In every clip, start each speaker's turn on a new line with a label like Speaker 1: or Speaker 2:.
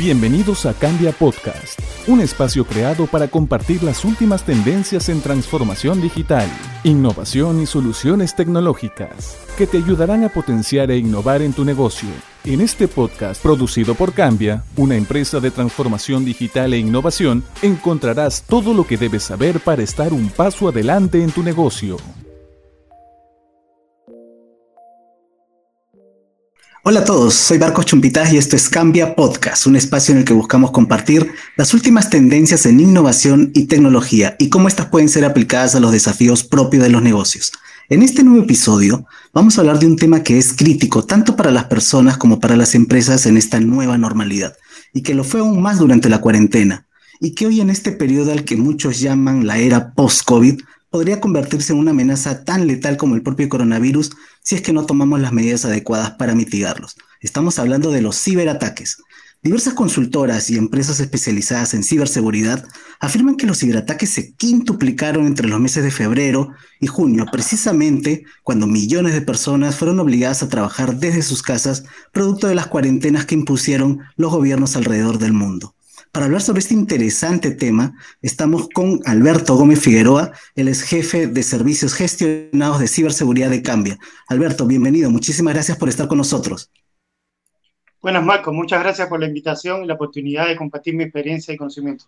Speaker 1: Bienvenidos a Cambia Podcast, un espacio creado para compartir las últimas tendencias en transformación digital, innovación y soluciones tecnológicas que te ayudarán a potenciar e innovar en tu negocio. En este podcast producido por Cambia, una empresa de transformación digital e innovación, encontrarás todo lo que debes saber para estar un paso adelante en tu negocio.
Speaker 2: Hola a todos, soy Barcos Chumpitaz y esto es Cambia Podcast, un espacio en el que buscamos compartir las últimas tendencias en innovación y tecnología y cómo estas pueden ser aplicadas a los desafíos propios de los negocios. En este nuevo episodio vamos a hablar de un tema que es crítico tanto para las personas como para las empresas en esta nueva normalidad y que lo fue aún más durante la cuarentena y que hoy en este periodo al que muchos llaman la era post-COVID podría convertirse en una amenaza tan letal como el propio coronavirus si es que no tomamos las medidas adecuadas para mitigarlos. Estamos hablando de los ciberataques. Diversas consultoras y empresas especializadas en ciberseguridad afirman que los ciberataques se quintuplicaron entre los meses de febrero y junio, precisamente cuando millones de personas fueron obligadas a trabajar desde sus casas producto de las cuarentenas que impusieron los gobiernos alrededor del mundo. Para hablar sobre este interesante tema, estamos con Alberto Gómez Figueroa, él es jefe de servicios gestionados de ciberseguridad de Cambia. Alberto, bienvenido, muchísimas gracias por estar con nosotros.
Speaker 3: Buenas, Marco, muchas gracias por la invitación y la oportunidad de compartir mi experiencia y conocimiento.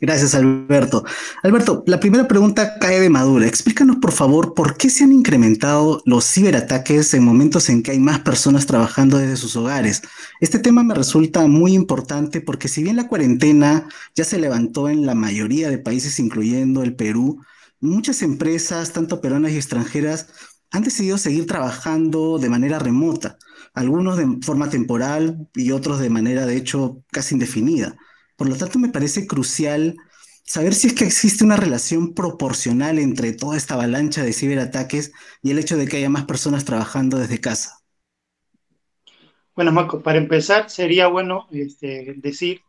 Speaker 2: Gracias, Alberto. Alberto, la primera pregunta cae de madura. Explícanos, por favor, por qué se han incrementado los ciberataques en momentos en que hay más personas trabajando desde sus hogares. Este tema me resulta muy importante porque si bien la cuarentena ya se levantó en la mayoría de países, incluyendo el Perú, muchas empresas, tanto peruanas y extranjeras, han decidido seguir trabajando de manera remota, algunos de forma temporal y otros de manera, de hecho, casi indefinida. Por lo tanto, me parece crucial saber si es que existe una relación proporcional entre toda esta avalancha de ciberataques y el hecho de que haya más personas trabajando desde casa.
Speaker 3: Bueno, Marco, para empezar, sería bueno este, decir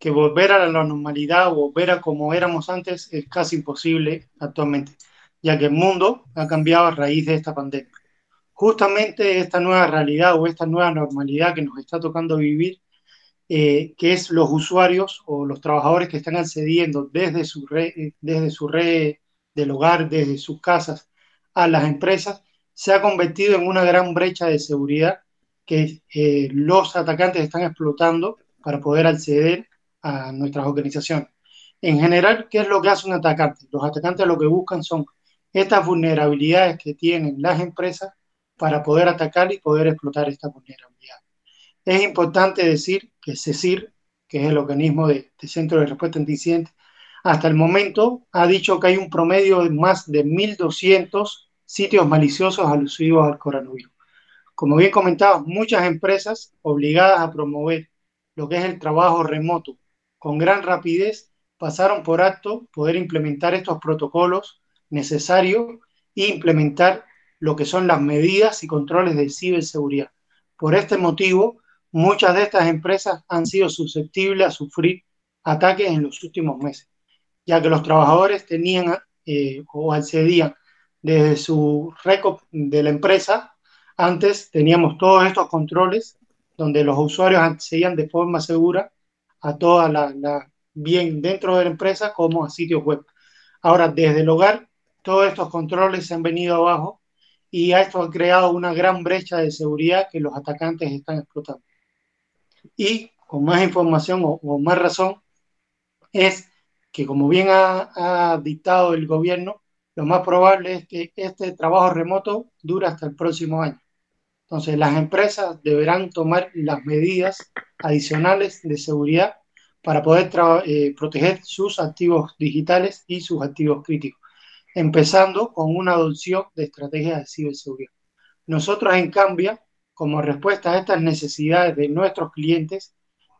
Speaker 3: que volver a la normalidad o volver a como éramos antes es casi imposible actualmente, ya que el mundo ha cambiado a raíz de esta pandemia. Justamente esta nueva realidad o esta nueva normalidad que nos está tocando vivir eh, que es los usuarios o los trabajadores que están accediendo desde su, red, eh, desde su red del hogar, desde sus casas a las empresas, se ha convertido en una gran brecha de seguridad que eh, los atacantes están explotando para poder acceder a nuestras organizaciones. En general, ¿qué es lo que hace un atacante? Los atacantes lo que buscan son estas vulnerabilidades que tienen las empresas para poder atacar y poder explotar esta vulnerabilidad. Es importante decir que CECIR, que es el organismo de, Centro de Respuesta Incidentes, hasta el momento ha dicho que hay un promedio de más de 1.200 sitios maliciosos alusivos al coronavirus. Como bien comentaba, muchas empresas obligadas a promover lo que es el trabajo remoto con gran rapidez pasaron por acto poder implementar estos protocolos necesarios e implementar lo que son las medidas y controles de ciberseguridad. Por este motivo, muchas de estas empresas han sido susceptibles a sufrir ataques en los últimos meses, ya que los trabajadores tenían eh, o accedían desde su récord de la empresa. Antes teníamos todos estos controles donde los usuarios accedían de forma segura a toda la, la bien dentro de la empresa como a sitios web. Ahora, desde el hogar, todos estos controles se han venido abajo y esto ha creado una gran brecha de seguridad que los atacantes están explotando y con más información o, más razón es que como bien ha, dictado el gobierno, lo más probable es que este trabajo remoto dure hasta el próximo año. Entonces las empresas deberán tomar las medidas adicionales de seguridad para poder eh, proteger sus activos digitales y sus activos críticos, empezando con una adopción de estrategias de ciberseguridad. Nosotros, en cambio, como respuesta a estas necesidades de nuestros clientes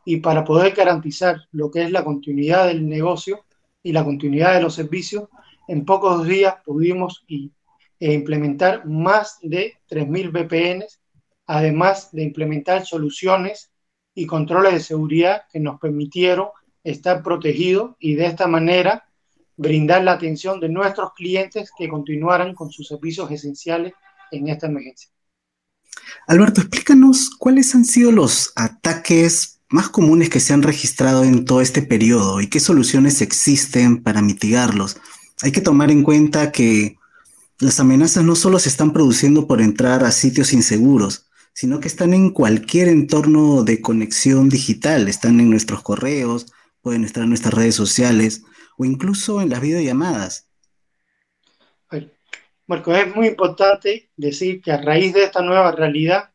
Speaker 3: y para poder garantizar lo que es la continuidad del negocio y la continuidad de los servicios, en pocos días pudimos e implementar más de 3.000 VPNs, además de implementar soluciones y controles de seguridad que nos permitieron estar protegidos y de esta manera brindar la atención de nuestros clientes que continuaran con sus servicios esenciales en esta emergencia.
Speaker 2: Alberto, explícanos cuáles han sido los ataques más comunes que se han registrado en todo este periodo y qué soluciones existen para mitigarlos. Hay que tomar en cuenta que las amenazas no solo se están produciendo por entrar a sitios inseguros, sino que están en cualquier entorno de conexión digital, están en nuestros correos, pueden estar en nuestras redes sociales o incluso en las videollamadas.
Speaker 3: Marco, es muy importante decir que a raíz de esta nueva realidad,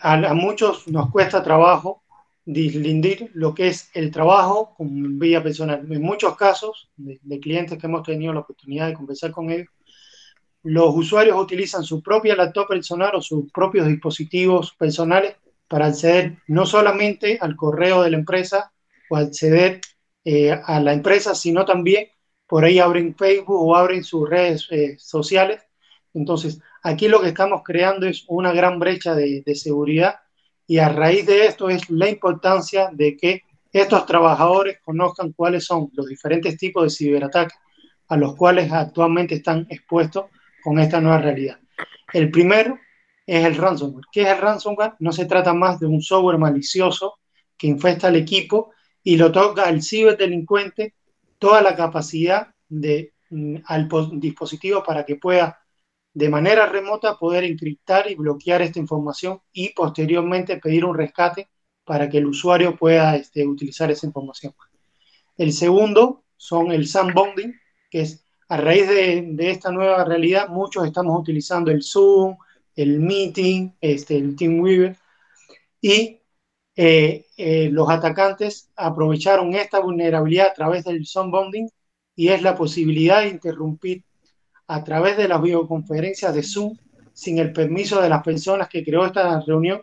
Speaker 3: a, muchos nos cuesta trabajo dislindir lo que es el trabajo con personal. En muchos casos de, de clientes que hemos tenido la oportunidad de conversar con ellos, los usuarios utilizan su propia laptop personal o sus propios dispositivos personales para acceder no solamente al correo de la empresa o acceder eh, a la empresa, sino también por ahí abren Facebook o abren sus redes eh, sociales. Entonces, aquí lo que estamos creando es una gran brecha de, de seguridad y a raíz de esto es la importancia de que estos trabajadores conozcan cuáles son los diferentes tipos de ciberataques a los cuales actualmente están expuestos con esta nueva realidad. El primero es el ransomware. ¿Qué es el ransomware? No se trata más de un software malicioso que infesta al equipo y lo toca al ciberdelincuente toda la capacidad de, mm, al dispositivo para que pueda de manera remota poder encriptar y bloquear esta información y posteriormente pedir un rescate para que el usuario pueda este, utilizar esa información. El segundo son el sandbounding, que es a raíz de, esta nueva realidad, muchos estamos utilizando el Zoom, el Meeting, este, el Teamweaver, y eh, eh, los atacantes aprovecharon esta vulnerabilidad a través del bonding y es la posibilidad de interrumpir a través de las videoconferencias de Zoom sin el permiso de las personas que creó esta reunión,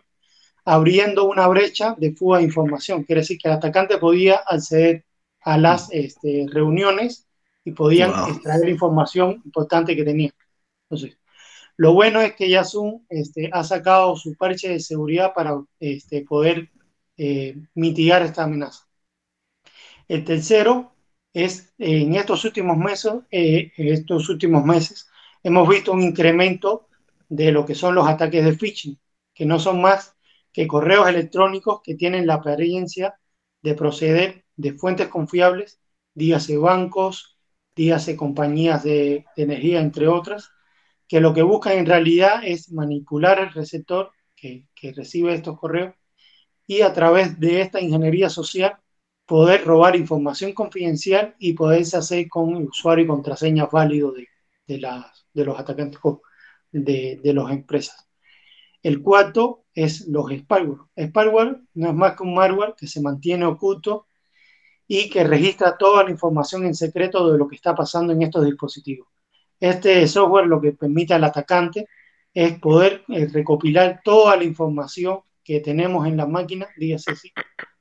Speaker 3: abriendo una brecha de fuga de información. Quiere decir que el atacante podía acceder a las este, reuniones y podían extraer información importante que tenían. Entonces, lo bueno es que ya Zoom este, ha sacado su parche de seguridad para este, poder eh, mitigar esta amenaza. El tercero es, en estos últimos meses, eh, estos últimos meses, hemos visto un incremento de lo que son los ataques de phishing, que no son más que correos electrónicos que tienen la apariencia de proceder de fuentes confiables, dígase bancos, dígase compañías de, energía, entre otras, que lo que buscan en realidad es manipular el receptor que, recibe estos correos y a través de esta ingeniería social poder robar información confidencial y poderse hacer con usuario y contraseña válido de, de los atacantes de, de las empresas. El cuarto es los spyware. Spyware no es más que un malware que se mantiene oculto y que registra toda la información en secreto de lo que está pasando en estos dispositivos. Este software lo que permite al atacante es poder eh, recopilar toda la información que tenemos en la máquina, dígase así,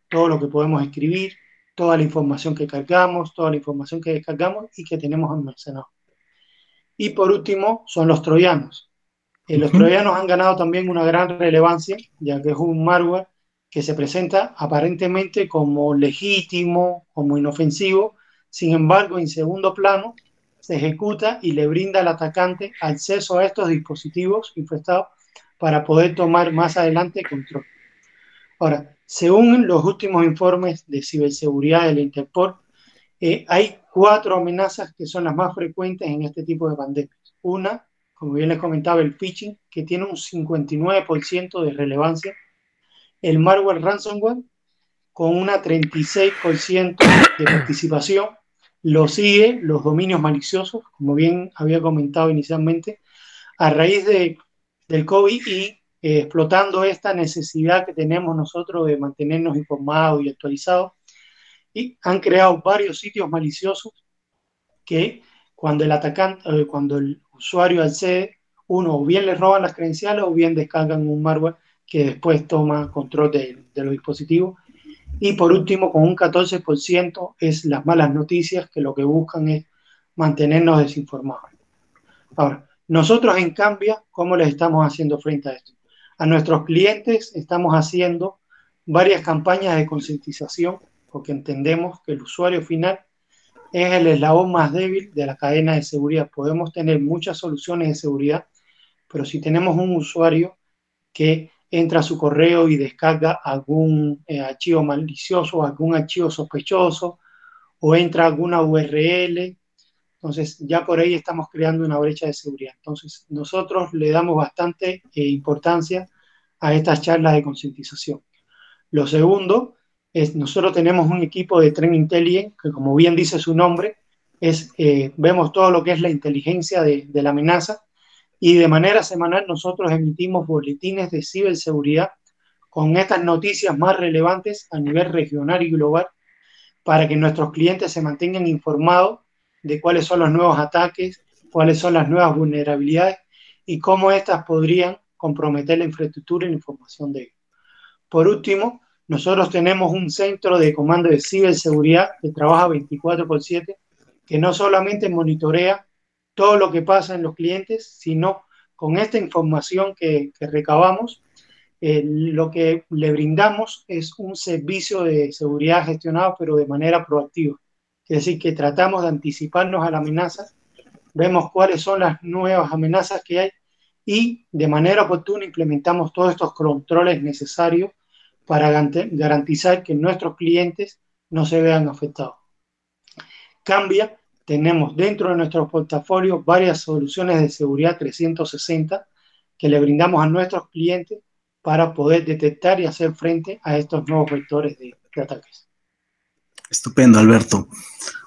Speaker 3: todo lo que podemos escribir, toda la información que cargamos, toda la información que descargamos y que tenemos almacenado. Y por último, son los troyanos. Eh, los troyanos han ganado también una gran relevancia, ya que es un malware que se presenta aparentemente como legítimo, como inofensivo, sin embargo, en segundo plano, se ejecuta y le brinda al atacante acceso a estos dispositivos infectados para poder tomar más adelante control. Ahora, según los últimos informes de ciberseguridad del Interpol, eh, hay cuatro amenazas que son las más frecuentes en este tipo de pandemias. Una, como bien les comentaba, el phishing, que tiene un 59% de relevancia el malware ransomware con una 36% de participación. Lo sigue los dominios maliciosos, como bien había comentado inicialmente, a raíz de, del COVID y eh, explotando esta necesidad que tenemos nosotros de mantenernos informados y actualizados. Y han creado varios sitios maliciosos que cuando el atacante, eh, cuando el usuario accede, uno o bien le roban las credenciales o bien descargan un malware que después toma control de, los dispositivos. Y por último, con un 14% es las malas noticias que lo que buscan es mantenernos desinformados. Ahora, nosotros en cambio, ¿cómo les estamos haciendo frente a esto? A nuestros clientes estamos haciendo varias campañas de concientización porque entendemos que el usuario final es el eslabón más débil de la cadena de seguridad. Podemos tener muchas soluciones de seguridad, pero si tenemos un usuario que entra a su correo y descarga algún eh, archivo malicioso, algún archivo sospechoso, o entra alguna URL. Entonces, ya por ahí estamos creando una brecha de seguridad. Entonces, nosotros le damos bastante eh, importancia a estas charlas de concientización. Lo segundo es, nosotros tenemos un equipo de Trend Intelligence, que como bien dice su nombre, es, eh, vemos todo lo que es la inteligencia de, de la amenaza y de manera semanal nosotros emitimos boletines de ciberseguridad con estas noticias más relevantes a nivel regional y global para que nuestros clientes se mantengan informados de cuáles son los nuevos ataques, cuáles son las nuevas vulnerabilidades y cómo éstas podrían comprometer la infraestructura y la información de ellos. Por último, nosotros tenemos un centro de comando de ciberseguridad que trabaja 24 por 7, que no solamente monitorea todo lo que pasa en los clientes, sino con esta información que, recabamos, eh, lo que le brindamos es un servicio de seguridad gestionado, pero de manera proactiva. Es decir, que tratamos de anticiparnos a la amenaza, vemos cuáles son las nuevas amenazas que hay y de manera oportuna implementamos todos estos controles necesarios para garantizar que nuestros clientes no se vean afectados. Cambia tenemos dentro de nuestro portafolio varias soluciones de seguridad 360 que le brindamos a nuestros clientes para poder detectar y hacer frente a estos nuevos vectores de, ataques.
Speaker 2: Estupendo, Alberto.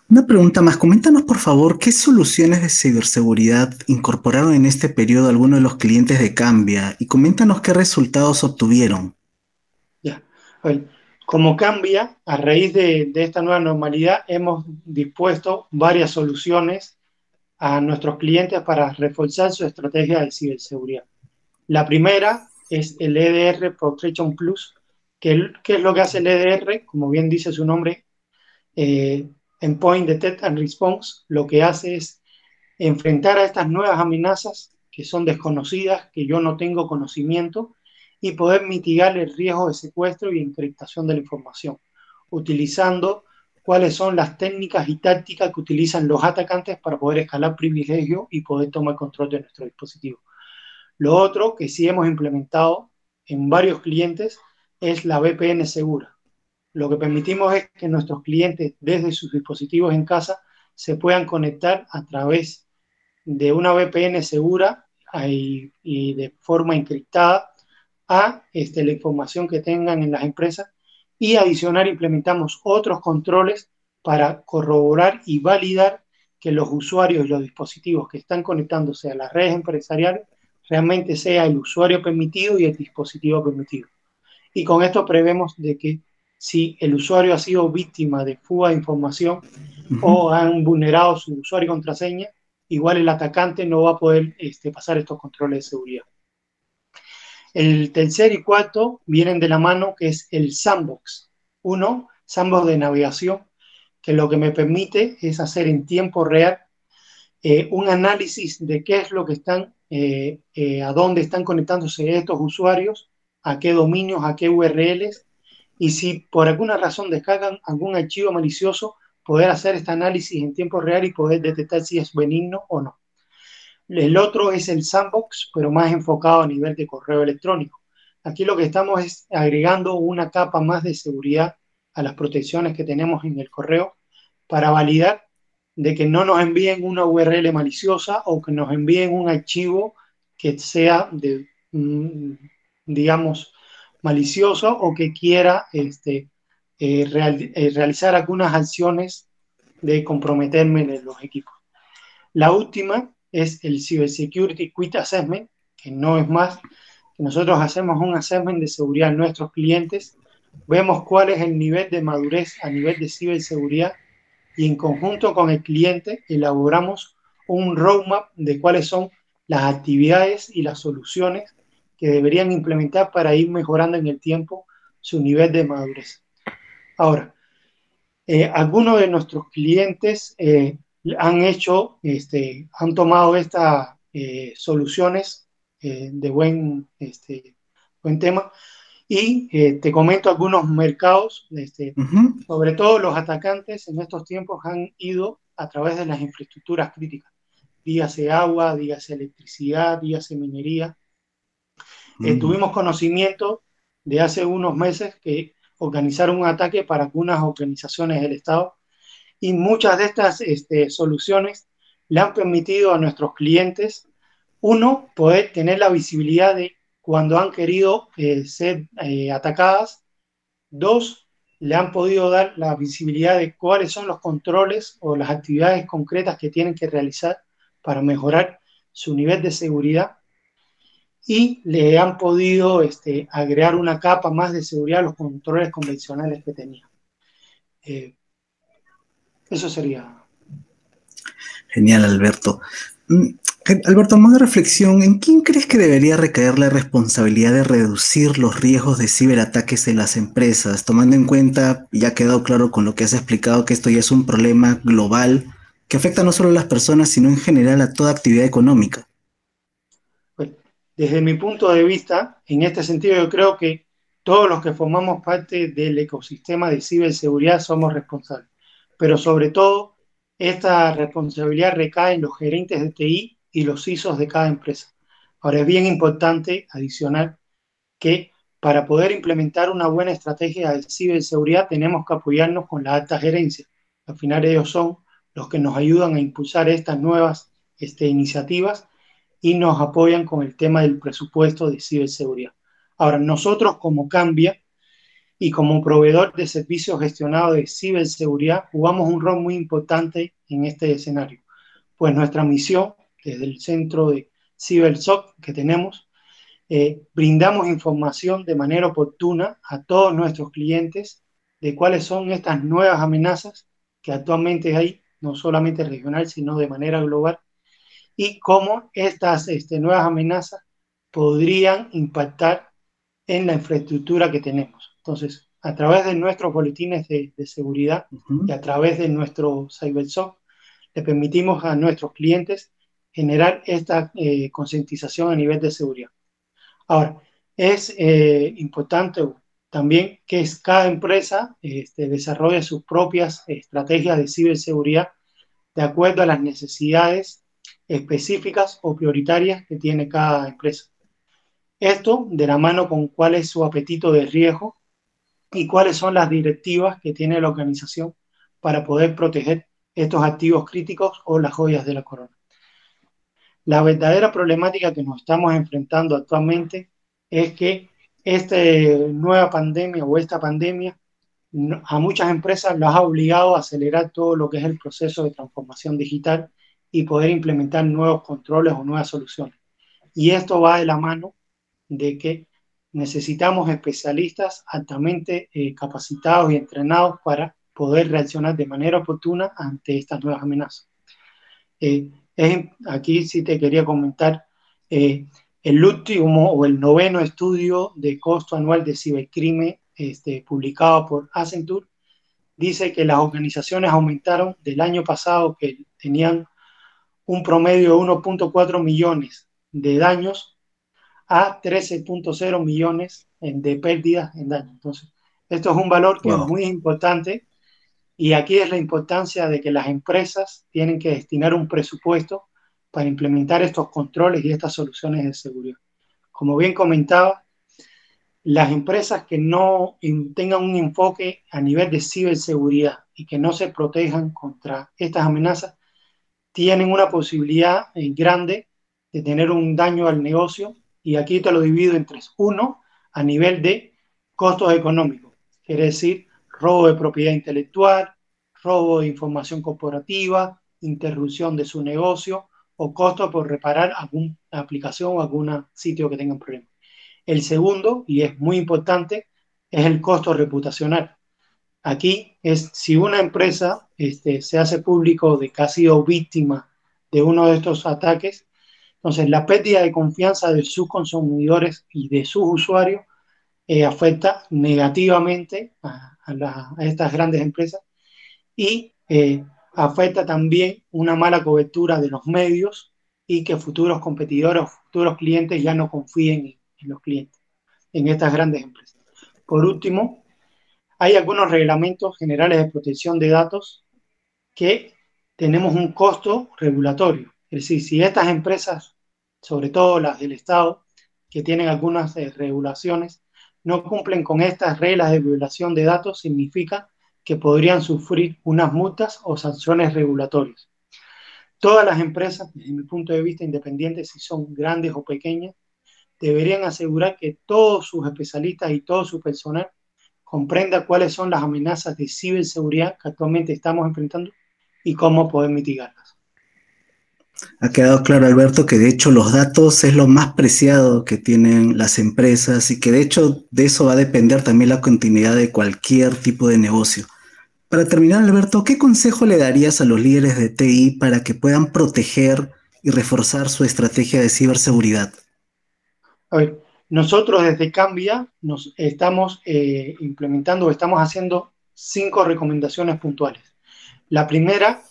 Speaker 2: Una pregunta más. Coméntanos, por favor, ¿qué soluciones de ciberseguridad incorporaron en este periodo algunos de los clientes de Cambia? Y coméntanos qué resultados obtuvieron.
Speaker 3: Ya. Como cambia, a raíz de, esta nueva normalidad, hemos dispuesto varias soluciones a nuestros clientes para reforzar su estrategia de ciberseguridad. La primera es el EDR Protection Plus, que, es lo que hace el EDR, como bien dice su nombre, eh, Endpoint Detect and Response, lo que hace es enfrentar a estas nuevas amenazas que son desconocidas, que yo no tengo conocimiento, y poder mitigar el riesgo de secuestro y encriptación de la información, utilizando cuáles son las técnicas y tácticas que utilizan los atacantes para poder escalar privilegios y poder tomar control de nuestro dispositivo. Lo otro que sí hemos implementado en varios clientes es la VPN segura. Lo que permitimos es que nuestros clientes desde sus dispositivos en casa se puedan conectar a través de una VPN segura y, de forma encriptada a este, la información que tengan en las empresas y adicional implementamos otros controles para corroborar y validar que los usuarios y los dispositivos que están conectándose a las redes empresariales realmente sea el usuario permitido y el dispositivo permitido. Y con esto prevemos de que si el usuario ha sido víctima de fuga de información o han vulnerado su usuario y contraseña, igual el atacante no va a poder este, pasar estos controles de seguridad. El tercer y cuarto vienen de la mano, que es el sandbox. Uno, sandbox de navegación, que lo que me permite es hacer en tiempo real eh, un análisis de qué es lo que están, eh, eh, a dónde están conectándose estos usuarios, a qué dominios, a qué URLs, y si por alguna razón descargan algún archivo malicioso, poder hacer este análisis en tiempo real y poder detectar si es benigno o no. El otro es el sandbox, pero más enfocado a nivel de correo electrónico. Aquí lo que estamos es agregando una capa más de seguridad a las protecciones que tenemos en el correo para validar de que no nos envíen una URL maliciosa o que nos envíen un archivo que sea de, mm, digamos, malicioso o que quiera este, eh, eh, realizar algunas acciones de comprometerme en los equipos. La última es el Cybersecurity Quit Assessment, que no es más que nosotros hacemos un assessment de seguridad en nuestros clientes, vemos cuál es el nivel de madurez a nivel de ciberseguridad y en conjunto con el cliente elaboramos un roadmap de cuáles son las actividades y las soluciones que deberían implementar para ir mejorando en el tiempo su nivel de madurez. Ahora, eh, algunos de nuestros clientes eh, han hecho, este, han tomado estas eh, soluciones de buen, este, buen tema. Y te comento algunos mercados, este, sobre todo los atacantes en estos tiempos han ido a través de las infraestructuras críticas, dígase agua, dígase electricidad, dígase minería. Tuvimos conocimiento de hace unos meses que organizaron un ataque para algunas organizaciones del Estado y muchas de estas este, soluciones le han permitido a nuestros clientes, uno, poder tener la visibilidad de cuando han querido eh, ser eh, atacadas, dos, le han podido dar la visibilidad de cuáles son los controles o las actividades concretas que tienen que realizar para mejorar su nivel de seguridad y le han podido este, agregar una capa más de seguridad a los controles convencionales que tenía. Eh, eso sería.
Speaker 2: Genial, Alberto. Mm, Alberto, más reflexión, ¿en quién crees que debería recaer la responsabilidad de reducir los riesgos de ciberataques en las empresas, tomando en cuenta, ya ha quedado claro con lo que has explicado, que esto ya es un problema global que afecta no solo a las personas, sino en general a toda actividad económica?
Speaker 3: Desde mi punto de vista, en este sentido yo creo que todos los que formamos parte del ecosistema de ciberseguridad somos responsables, pero sobre todo esta responsabilidad recae en los gerentes de TI y los ISOs de cada empresa. Ahora es bien importante adicionar que para poder implementar una buena estrategia de ciberseguridad tenemos que apoyarnos con la alta gerencia. Al final ellos son los que nos ayudan a impulsar estas nuevas este, iniciativas y nos apoyan con el tema del presupuesto de ciberseguridad. Ahora, nosotros como Cambia y como proveedor de servicios gestionados de ciberseguridad, jugamos un rol muy importante en este escenario, pues nuestra misión desde el centro de CiberSoc que tenemos, eh, brindamos información de manera oportuna a todos nuestros clientes de cuáles son estas nuevas amenazas que actualmente hay, no solamente regional, sino de manera global, y cómo estas este, nuevas amenazas podrían impactar en la infraestructura que tenemos. Entonces, a través de nuestros boletines de, seguridad y a través de nuestro CyberSoc, le permitimos a nuestros clientes generar esta eh, concientización a nivel de seguridad. Ahora, es eh, importante también que cada empresa este, desarrolle sus propias estrategias de ciberseguridad de acuerdo a las necesidades específicas o prioritarias que tiene cada empresa. Esto de la mano con cuál es su apetito de riesgo y cuáles son las directivas que tiene la organización para poder proteger estos activos críticos o las joyas de la corona. La verdadera problemática que nos estamos enfrentando actualmente es que esta nueva pandemia o esta pandemia a muchas empresas las ha obligado a acelerar todo lo que es el proceso de transformación digital y poder implementar nuevos controles o nuevas soluciones. Y esto va de la mano de que necesitamos especialistas altamente eh, capacitados y entrenados para poder reaccionar de manera oportuna ante estas nuevas amenazas. Eh, aquí sí te quería comentar eh, el último o el noveno estudio de costo anual de cibercrimen este, publicado por Accenture dice que las organizaciones aumentaron del año pasado que tenían un promedio de 1.4 millones de daños a 13.0 millones de pérdidas en daños. Entonces, esto es un valor que es muy importante y aquí es la importancia de que las empresas tienen que destinar un presupuesto para implementar estos controles y estas soluciones de seguridad. Como bien comentaba, las empresas que no tengan un enfoque a nivel de ciberseguridad y que no se protejan contra estas amenazas tienen una posibilidad eh, grande de tener un daño al negocio y aquí te lo divido en tres. Uno, a nivel de costos económicos, quiere decir robo de propiedad intelectual, robo de información corporativa, interrupción de su negocio o costo por reparar alguna aplicación o algún sitio que tengan problemas. El segundo, y es muy importante, es el costo reputacional. Aquí es si una empresa este, se hace público de que ha sido víctima de uno de estos ataques, entonces la pérdida de confianza de sus consumidores y de sus usuarios eh, afecta negativamente a, estas grandes empresas y eh, afecta también una mala cobertura de los medios y que futuros competidores futuros clientes ya no confíen en los clientes, en estas grandes empresas. Por último, hay algunos reglamentos generales de protección de datos que tenemos un costo regulatorio. Es decir, si estas empresas, sobre todo las del Estado, que tienen algunas eh, regulaciones no cumplen con estas reglas de violación de datos, significa que podrían sufrir unas multas o sanciones regulatorias. Todas las empresas, desde mi punto de vista, independientes si son grandes o pequeñas, deberían asegurar que todos sus especialistas y todo su personal comprenda cuáles son las amenazas de ciberseguridad que actualmente estamos enfrentando y cómo poder mitigarlas.
Speaker 2: Ha quedado claro, Alberto, que de hecho los datos es lo más preciado que tienen las empresas y que de hecho de eso va a depender también la continuidad de cualquier tipo de negocio. Para terminar, Alberto, ¿qué consejo le darías a los líderes de TI para que puedan proteger y reforzar su estrategia de ciberseguridad?
Speaker 3: A ver, nosotros desde Cambia nos estamos eh, implementando, estamos haciendo cinco recomendaciones puntuales. La primera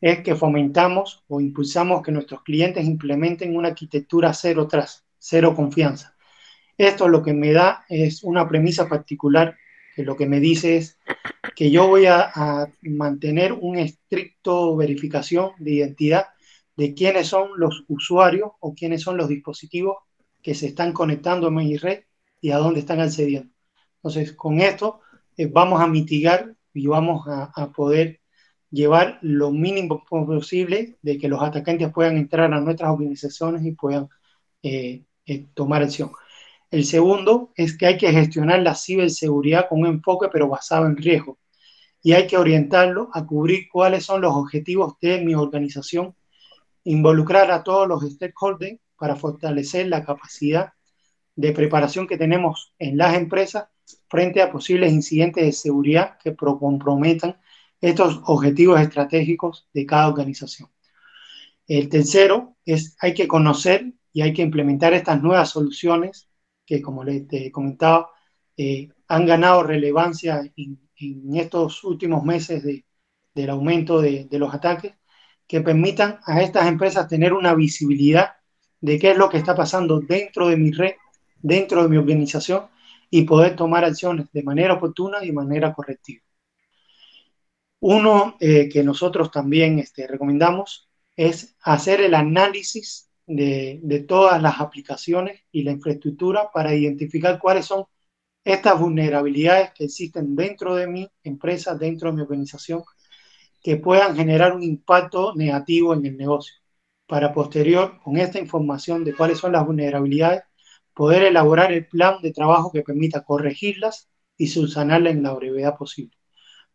Speaker 3: es que fomentamos o impulsamos que nuestros clientes implementen una arquitectura cero tras, cero confianza. Esto lo que me da es una premisa particular que lo que me dice es que yo voy a, a mantener un estricto verificación de identidad de quiénes son los usuarios o quiénes son los dispositivos que se están conectando a mi red y a dónde están accediendo. Entonces, con esto eh, vamos a mitigar y vamos a, poder llevar lo mínimo posible de que los atacantes puedan entrar a nuestras organizaciones y puedan eh, eh, tomar acción. El segundo es que hay que gestionar la ciberseguridad con un enfoque pero basado en riesgo y hay que orientarlo a cubrir cuáles son los objetivos de mi organización, involucrar a todos los stakeholders para fortalecer la capacidad de preparación que tenemos en las empresas frente a posibles incidentes de seguridad que comprometan estos objetivos estratégicos de cada organización. El tercero es hay que conocer y hay que implementar estas nuevas soluciones que, como les comentaba, eh, han ganado relevancia en, estos últimos meses del aumento de, de los ataques, que permitan a estas empresas tener una visibilidad de qué es lo que está pasando dentro de mi red, dentro de mi organización y poder tomar acciones de manera oportuna y de manera correctiva. Uno eh, que nosotros también este, recomendamos es hacer el análisis de, de todas las aplicaciones y la infraestructura para identificar cuáles son estas vulnerabilidades que existen dentro de mi empresa, dentro de mi organización, que puedan generar un impacto negativo en el negocio para posterior, con esta información de cuáles son las vulnerabilidades, poder elaborar el plan de trabajo que permita corregirlas y subsanarlas en la brevedad posible.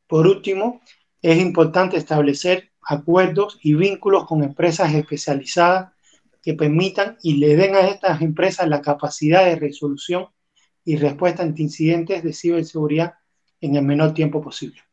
Speaker 3: Por último, es importante establecer acuerdos y vínculos con empresas especializadas que permitan y le den a estas empresas la capacidad de resolución y respuesta ante incidentes de ciberseguridad en el menor tiempo posible.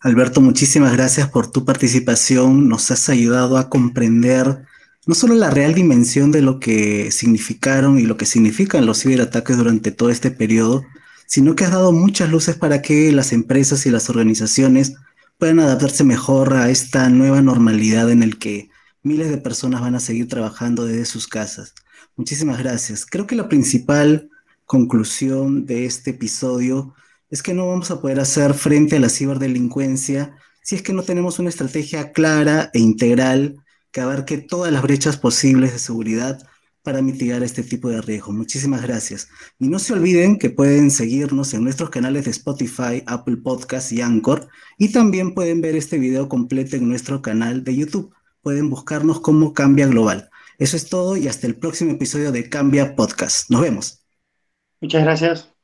Speaker 2: Alberto, muchísimas gracias por tu participación. Nos has ayudado a comprender no solo la real dimensión de lo que significaron y lo que significan los ciberataques durante todo este periodo, sino que has dado muchas luces para que las empresas y las organizaciones puedan adaptarse mejor a esta nueva normalidad en el que miles de personas van a seguir trabajando desde sus casas. Muchísimas gracias. Creo que la principal conclusión de este episodio es que no vamos a poder hacer frente a la ciberdelincuencia si es que no tenemos una estrategia clara e integral que abarque todas las brechas posibles de seguridad para mitigar este tipo de riesgo. Muchísimas gracias. Y no se olviden que pueden seguirnos en nuestros canales de Spotify, Apple Podcasts y Anchor. Y también pueden ver este video completo en nuestro canal de YouTube. Pueden buscarnos como Cambia Global. Eso es todo y hasta el próximo episodio de Cambia Podcast. Nos vemos.
Speaker 3: Muchas gracias.